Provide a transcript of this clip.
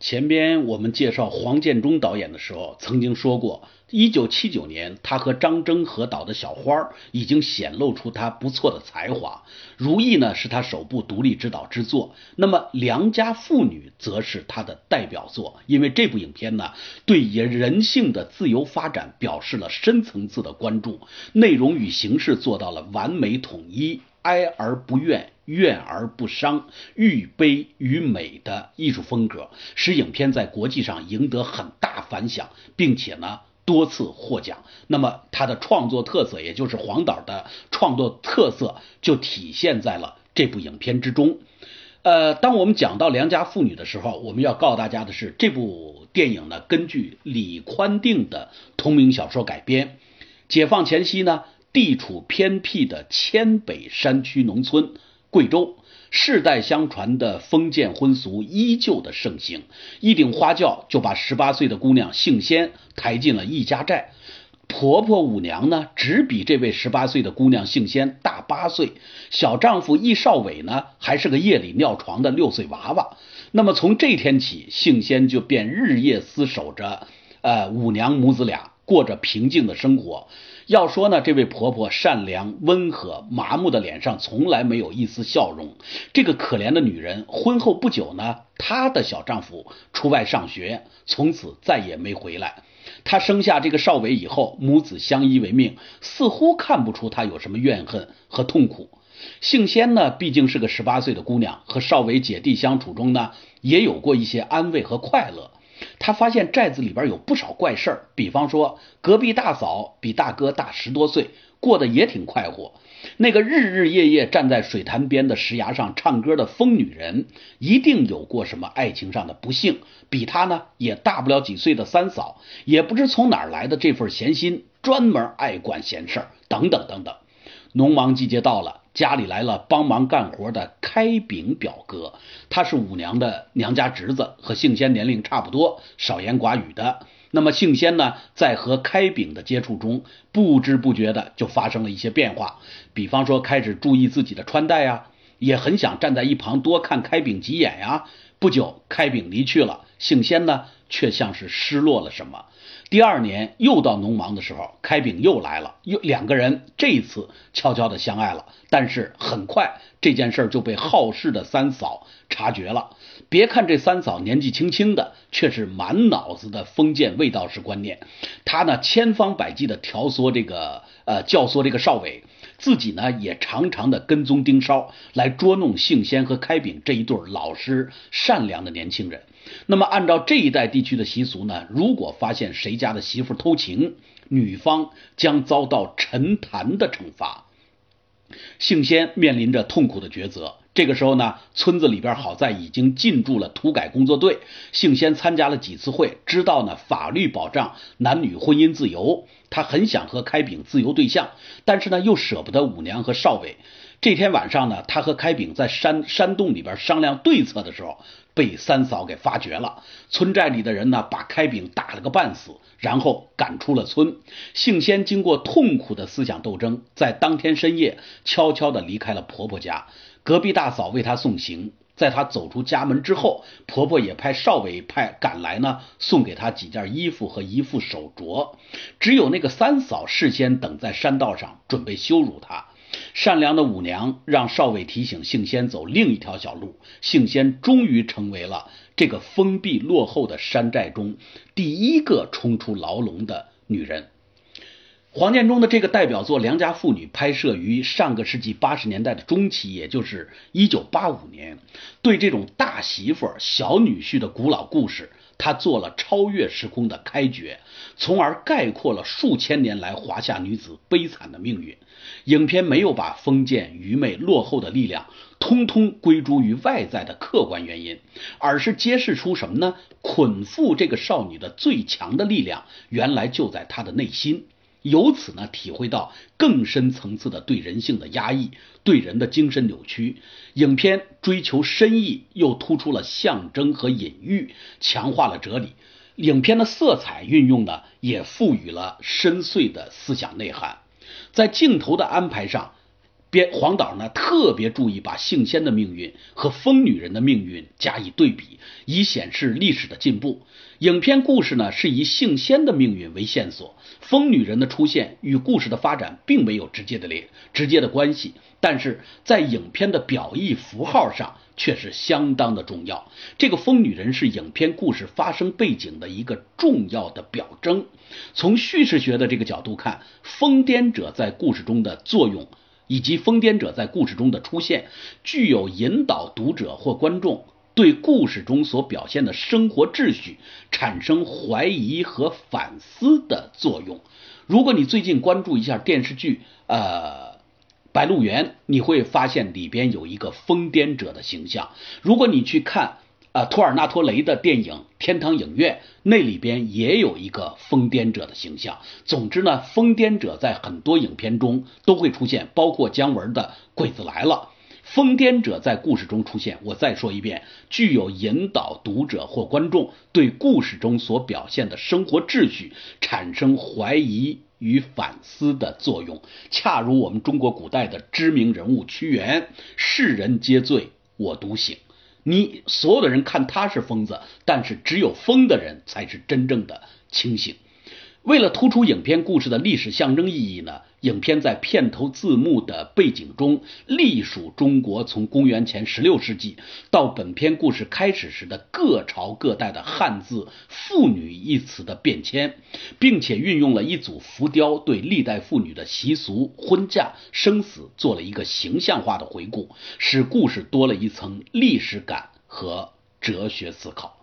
前边我们介绍黄建中导演的时候，曾经说过，一九七九年他和张征合导的小花已经显露出他不错的才华。如意呢是他首部独立执导之作，那么良家妇女则是他的代表作，因为这部影片呢对人性的自由发展表示了深层次的关注，内容与形式做到了完美统一。哀而不怨，怨而不伤，欲悲与美的艺术风格，使影片在国际上赢得很大反响，并且呢多次获奖。那么它的创作特色，也就是黄导的创作特色，就体现在了这部影片之中。呃，当我们讲到良家妇女的时候，我们要告诉大家的是，这部电影呢根据李宽定的同名小说改编。解放前夕呢。地处偏僻的黔北山区农村，贵州世代相传的封建婚俗依旧的盛行。一顶花轿就把十八岁的姑娘杏仙抬进了易家寨。婆婆五娘呢，只比这位十八岁的姑娘杏仙大八岁。小丈夫易少伟呢，还是个夜里尿床的六岁娃娃。那么从这天起，杏仙就便日夜厮守着，呃，五娘母子俩过着平静的生活。要说呢，这位婆婆善良温和，麻木的脸上从来没有一丝笑容。这个可怜的女人婚后不久呢，她的小丈夫出外上学，从此再也没回来。她生下这个少伟以后，母子相依为命，似乎看不出她有什么怨恨和痛苦。杏仙呢，毕竟是个十八岁的姑娘，和少伟姐弟相处中呢，也有过一些安慰和快乐。他发现寨子里边有不少怪事儿，比方说隔壁大嫂比大哥大十多岁，过得也挺快活。那个日日夜夜站在水潭边的石崖上唱歌的疯女人，一定有过什么爱情上的不幸。比他呢也大不了几岁的三嫂，也不知从哪儿来的这份闲心，专门爱管闲事，等等等等。农忙季节到了。家里来了帮忙干活的开炳表哥，他是五娘的娘家侄子，和杏仙年龄差不多，少言寡语的。那么杏仙呢，在和开炳的接触中，不知不觉的就发生了一些变化，比方说开始注意自己的穿戴呀，也很想站在一旁多看开炳几眼呀。不久，开炳离去了，杏仙呢，却像是失落了什么。第二年又到农忙的时候，开炳又来了，又两个人这一次悄悄的相爱了。但是很快这件事就被好事的三嫂察觉了。别看这三嫂年纪轻轻的，却是满脑子的封建味道式观念。她呢千方百计的调唆这个呃教唆这个少伟，自己呢也常常的跟踪盯梢，来捉弄杏仙和开炳这一对老实善良的年轻人。那么，按照这一带地区的习俗呢，如果发现谁家的媳妇偷情，女方将遭到沉潭的惩罚。杏仙面临着痛苦的抉择。这个时候呢，村子里边好在已经进驻了土改工作队。杏仙参加了几次会，知道呢法律保障男女婚姻自由。他很想和开炳自由对象，但是呢又舍不得五娘和少伟。这天晚上呢，他和开炳在山山洞里边商量对策的时候。被三嫂给发觉了，村寨里的人呢，把开炳打了个半死，然后赶出了村。杏仙经过痛苦的思想斗争，在当天深夜悄悄地离开了婆婆家。隔壁大嫂为她送行，在她走出家门之后，婆婆也派少伟派赶来呢，送给她几件衣服和一副手镯。只有那个三嫂事先等在山道上，准备羞辱她。善良的五娘让少尉提醒杏仙走另一条小路，杏仙终于成为了这个封闭落后的山寨中第一个冲出牢笼的女人。黄建中的这个代表作《良家妇女》拍摄于上个世纪八十年代的中期，也就是一九八五年，对这种大媳妇、小女婿的古老故事，他做了超越时空的开掘，从而概括了数千年来华夏女子悲惨的命运。影片没有把封建、愚昧、落后的力量通通归诸于外在的客观原因，而是揭示出什么呢？捆缚这个少女的最强的力量，原来就在她的内心。由此呢，体会到更深层次的对人性的压抑，对人的精神扭曲。影片追求深意，又突出了象征和隐喻，强化了哲理。影片的色彩运用呢，也赋予了深邃的思想内涵。在镜头的安排上，编黄导呢特别注意把性仙的命运和疯女人的命运加以对比，以显示历史的进步。影片故事呢是以性仙的命运为线索，疯女人的出现与故事的发展并没有直接的联直接的关系，但是在影片的表意符号上却是相当的重要。这个疯女人是影片故事发生背景的一个重要的表征。从叙事学的这个角度看，疯癫者在故事中的作用。以及疯癫者在故事中的出现，具有引导读者或观众对故事中所表现的生活秩序产生怀疑和反思的作用。如果你最近关注一下电视剧，呃，《白鹿原》，你会发现里边有一个疯癫者的形象。如果你去看，啊，托尔纳托雷的电影《天堂影院》那里边也有一个疯癫者的形象。总之呢，疯癫者在很多影片中都会出现，包括姜文的《鬼子来了》。疯癫者在故事中出现，我再说一遍，具有引导读者或观众对故事中所表现的生活秩序产生怀疑与反思的作用。恰如我们中国古代的知名人物屈原：“世人皆醉，我独醒。”你所有的人看他是疯子，但是只有疯的人才是真正的清醒。为了突出影片故事的历史象征意义呢，影片在片头字幕的背景中隶属中国从公元前十六世纪到本片故事开始时的各朝各代的汉字“妇女”一词的变迁，并且运用了一组浮雕对历代妇女的习俗、婚嫁、生死做了一个形象化的回顾，使故事多了一层历史感和哲学思考。